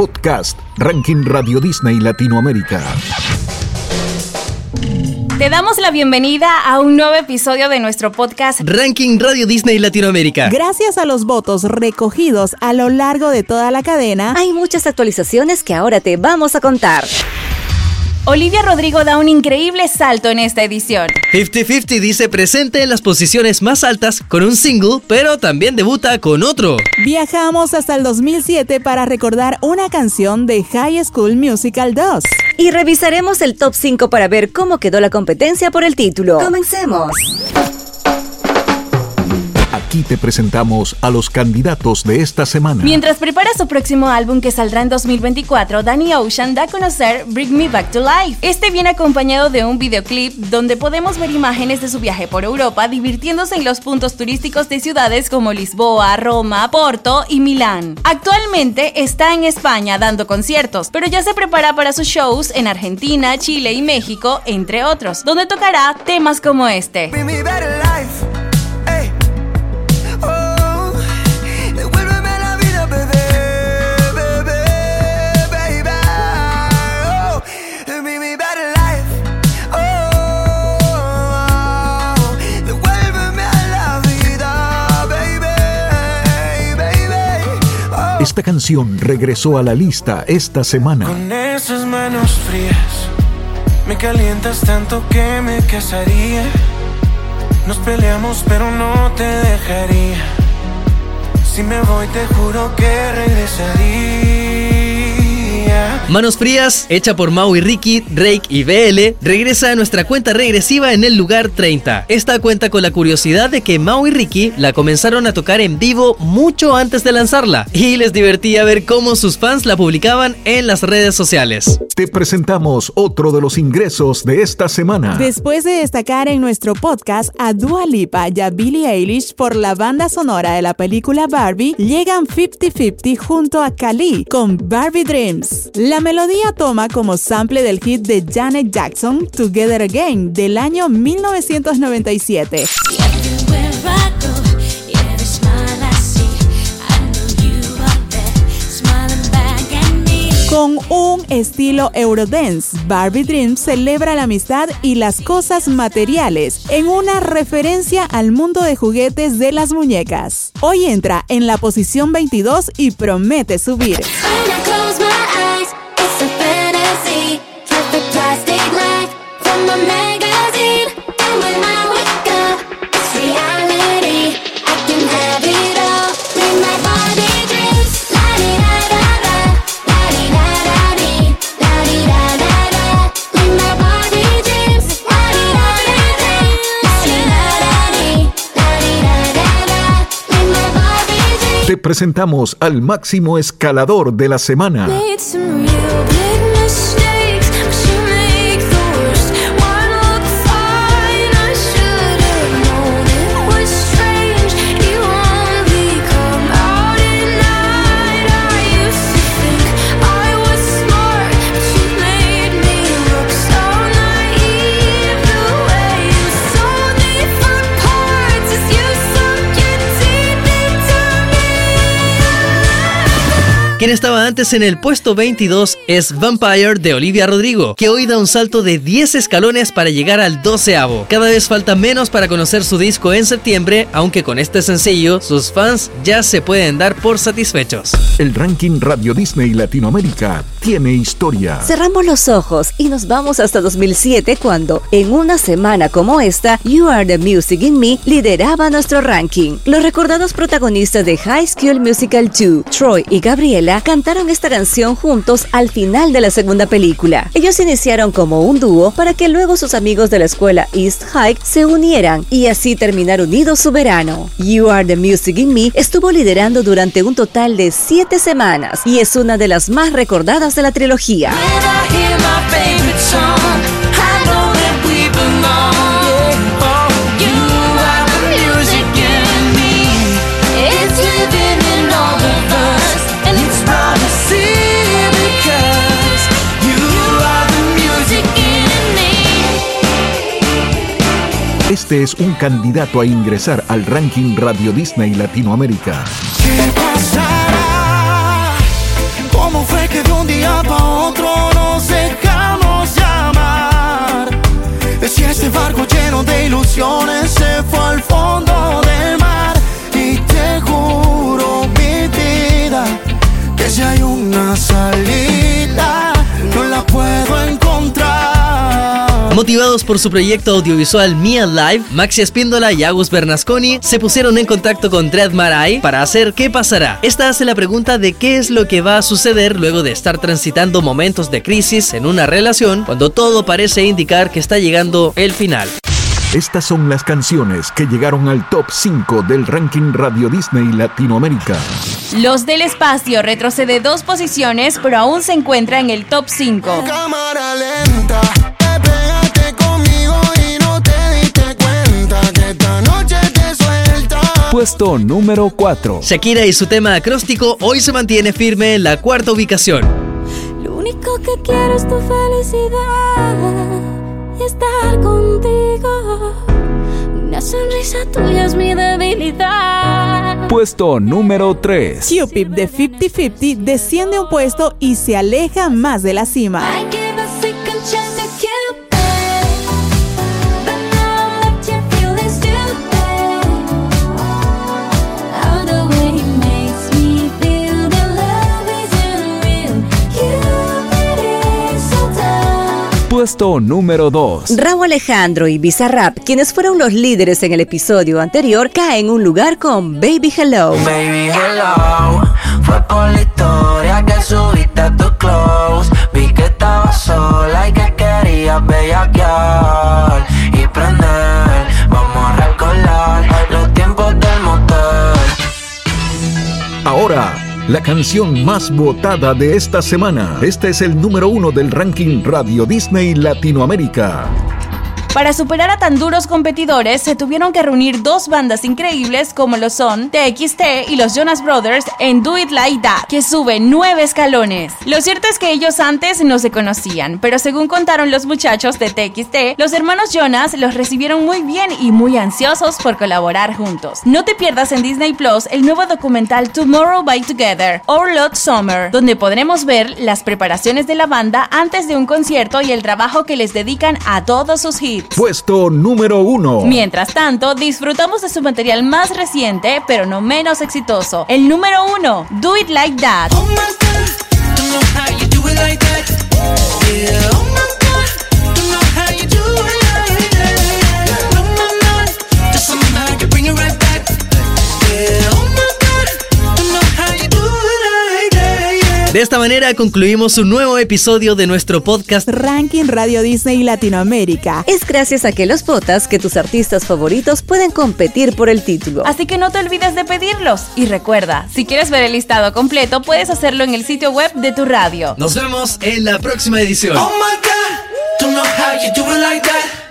Podcast, Ranking Radio Disney Latinoamérica. Te damos la bienvenida a un nuevo episodio de nuestro podcast Ranking Radio Disney Latinoamérica. Gracias a los votos recogidos a lo largo de toda la cadena, hay muchas actualizaciones que ahora te vamos a contar. Olivia Rodrigo da un increíble salto en esta edición. 50-50 dice presente en las posiciones más altas con un single, pero también debuta con otro. Viajamos hasta el 2007 para recordar una canción de High School Musical 2. Y revisaremos el top 5 para ver cómo quedó la competencia por el título. Comencemos. Aquí te presentamos a los candidatos de esta semana. Mientras prepara su próximo álbum que saldrá en 2024, Danny Ocean da a conocer Bring Me Back to Life. Este viene acompañado de un videoclip donde podemos ver imágenes de su viaje por Europa divirtiéndose en los puntos turísticos de ciudades como Lisboa, Roma, Porto y Milán. Actualmente está en España dando conciertos, pero ya se prepara para sus shows en Argentina, Chile y México, entre otros, donde tocará temas como este. Esta canción regresó a la lista esta semana. Con esas manos frías, me calientas tanto que me casaría. Nos peleamos, pero no te dejaría. Si me voy, te juro que regresaría. Manos Frías, hecha por Mau y Ricky, Drake y BL, regresa a nuestra cuenta regresiva en el lugar 30. Esta cuenta con la curiosidad de que Mau y Ricky la comenzaron a tocar en vivo mucho antes de lanzarla y les divertía ver cómo sus fans la publicaban en las redes sociales. Te presentamos otro de los ingresos de esta semana. Después de destacar en nuestro podcast a Dua Lipa y a Billie Eilish por la banda sonora de la película Barbie, llegan 50-50 junto a Kali con Barbie Dreams. La melodía toma como sample del hit de Janet Jackson Together Again del año 1997. Con un estilo Eurodance, Barbie Dreams celebra la amistad y las cosas materiales en una referencia al mundo de juguetes de las muñecas. Hoy entra en la posición 22 y promete subir. Te presentamos al máximo escalador de la semana. Quien estaba antes en el puesto 22 es Vampire de Olivia Rodrigo, que hoy da un salto de 10 escalones para llegar al 12 Cada vez falta menos para conocer su disco en septiembre, aunque con este sencillo sus fans ya se pueden dar por satisfechos. El ranking Radio Disney Latinoamérica tiene historia. Cerramos los ojos y nos vamos hasta 2007 cuando, en una semana como esta, You Are the Music in Me lideraba nuestro ranking. Los recordados protagonistas de High School Musical 2, Troy y Gabriela, cantaron esta canción juntos al final de la segunda película. Ellos iniciaron como un dúo para que luego sus amigos de la escuela East High se unieran y así terminar unidos su verano. You Are the Music in Me estuvo liderando durante un total de 7 semanas y es una de las más recordadas de la trilogía. este es un candidato a ingresar al ranking Radio Disney Latinoamérica. ¿Qué pasará? ¿Cómo fue que de un día para otro nos dejamos llamar? Si este barco lleno de ilusiones se fue al fondo del mar y te juro Motivados por su proyecto audiovisual Me Alive, Maxi Espíndola y Agus Bernasconi se pusieron en contacto con Dread Marai para hacer qué pasará. Esta hace la pregunta de qué es lo que va a suceder luego de estar transitando momentos de crisis en una relación cuando todo parece indicar que está llegando el final. Estas son las canciones que llegaron al top 5 del ranking Radio Disney Latinoamérica. Los del espacio retrocede dos posiciones, pero aún se encuentra en el top 5. Cámara lenta, Puesto número 4. Shakira y su tema acróstico hoy se mantiene firme en la cuarta ubicación. Lo único que quiero es tu felicidad y estar contigo. Una sonrisa tuya es mi debilidad. Puesto número 3. Cupid de 50-50 desciende un puesto y se aleja más de la cima. Puesto número 2. Raúl Alejandro y Bizarrap, quienes fueron los líderes en el episodio anterior, caen en un lugar con Baby Hello. Baby, hello. Fue por la historia que subiste a tu close. La canción más votada de esta semana. Este es el número 1 del ranking Radio Disney Latinoamérica. Para superar a tan duros competidores, se tuvieron que reunir dos bandas increíbles como lo son TXT y los Jonas Brothers en Do It Like That, que sube nueve escalones. Lo cierto es que ellos antes no se conocían, pero según contaron los muchachos de TXT, los hermanos Jonas los recibieron muy bien y muy ansiosos por colaborar juntos. No te pierdas en Disney Plus el nuevo documental Tomorrow by Together, Our Lot Summer, donde podremos ver las preparaciones de la banda antes de un concierto y el trabajo que les dedican a todos sus hits. Puesto número 1. Mientras tanto, disfrutamos de su material más reciente, pero no menos exitoso. El número uno, Do It Like That. Oh De esta manera concluimos un nuevo episodio de nuestro podcast Ranking Radio Disney Latinoamérica. Es gracias a que los votas que tus artistas favoritos pueden competir por el título. Así que no te olvides de pedirlos. Y recuerda, si quieres ver el listado completo, puedes hacerlo en el sitio web de tu radio. Nos vemos en la próxima edición. Oh my God, don't know how you do it like that.